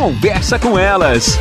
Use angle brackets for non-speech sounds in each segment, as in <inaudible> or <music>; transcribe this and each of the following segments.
Conversa com elas.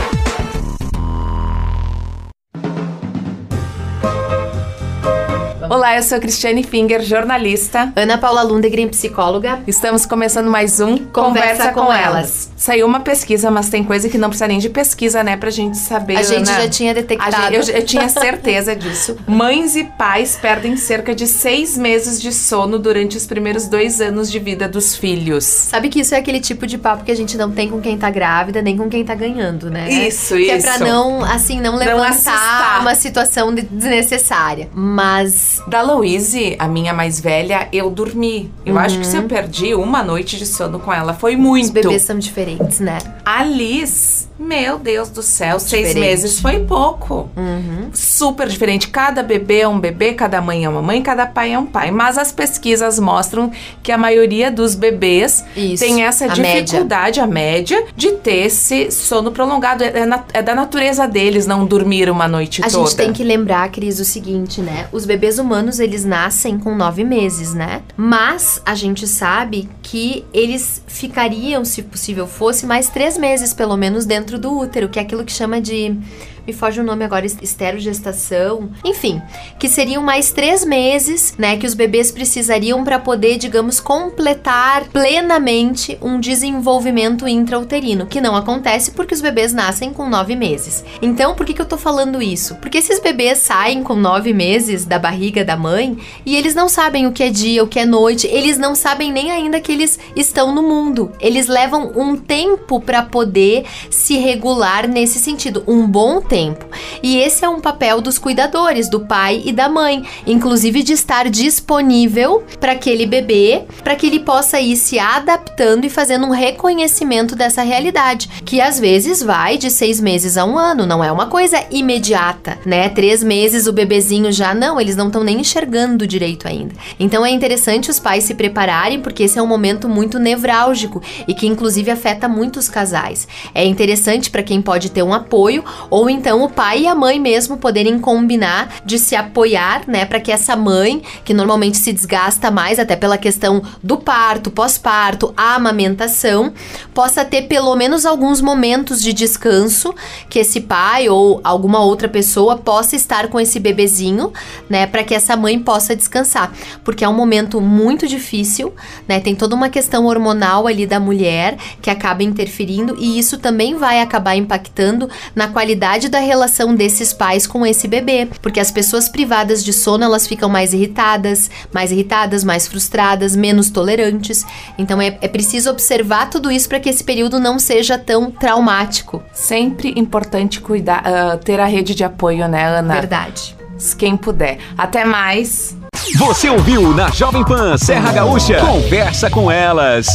Olá, eu sou a Cristiane Finger, jornalista. Ana Paula Lundegren, psicóloga. Estamos começando mais um Conversa, Conversa com, com elas. elas. Saiu uma pesquisa, mas tem coisa que não precisa nem de pesquisa, né, pra gente saber. A gente Ana. já tinha detectado. Gente, eu, eu, tinha <laughs> certeza disso. Mães e pais perdem cerca de seis meses de sono durante os primeiros dois anos de vida dos filhos. Sabe que isso é aquele tipo de papo que a gente não tem com quem tá grávida, nem com quem tá ganhando, né? Isso, que isso. Que é pra não, assim, não levantar não uma situação desnecessária. Mas da Louise, a minha mais velha, eu dormi. Eu uhum. acho que se eu perdi uma noite de sono com ela, foi muito. Os bebês são diferentes, né? A Liz, meu Deus do céu, diferente. seis meses foi pouco. Uhum. Super diferente. Cada bebê é um bebê, cada mãe é uma mãe, cada pai é um pai. Mas as pesquisas mostram que a maioria dos bebês Isso, tem essa a dificuldade, média. a média, de ter esse sono prolongado. É, é, é, da natureza deles não dormir uma noite a toda. A gente tem que lembrar, Cris, o seguinte, né? Os bebês humanos, eles nascem com nove meses, né? Mas a gente sabe que eles ficariam, se possível fosse, mais três meses, pelo menos, dentro do útero, que é aquilo que chama de me foge o nome agora, esterogestação, enfim, que seriam mais três meses, né, que os bebês precisariam para poder, digamos, completar plenamente um desenvolvimento intrauterino, que não acontece porque os bebês nascem com nove meses. Então, por que, que eu tô falando isso? Porque esses bebês saem com nove meses da barriga da mãe e eles não sabem o que é dia, o que é noite, eles não sabem nem ainda que eles estão no mundo. Eles levam um tempo para poder se regular nesse sentido, um bom tempo. E esse é um papel dos cuidadores, do pai e da mãe, inclusive de estar disponível para aquele bebê, para que ele possa ir se adaptando e fazendo um reconhecimento dessa realidade, que às vezes vai de seis meses a um ano, não é uma coisa imediata, né? Três meses o bebezinho já não, eles não estão nem enxergando direito ainda. Então é interessante os pais se prepararem, porque esse é um momento muito nevrálgico e que inclusive afeta muitos casais. É interessante para quem pode ter um apoio ou então o pai e a mãe mesmo poderem combinar de se apoiar, né, para que essa mãe, que normalmente se desgasta mais até pela questão do parto, pós-parto, a amamentação, possa ter pelo menos alguns momentos de descanso que esse pai ou alguma outra pessoa possa estar com esse bebezinho, né, para que essa mãe possa descansar, porque é um momento muito difícil, né? Tem toda uma questão hormonal ali da mulher que acaba interferindo e isso também vai acabar impactando na qualidade da da relação desses pais com esse bebê, porque as pessoas privadas de sono elas ficam mais irritadas, mais irritadas, mais frustradas, menos tolerantes. Então é, é preciso observar tudo isso para que esse período não seja tão traumático. Sempre importante cuidar, uh, ter a rede de apoio, né, Ana? Verdade. Quem puder. Até mais. Você ouviu na Jovem Pan Serra Gaúcha? Conversa com elas.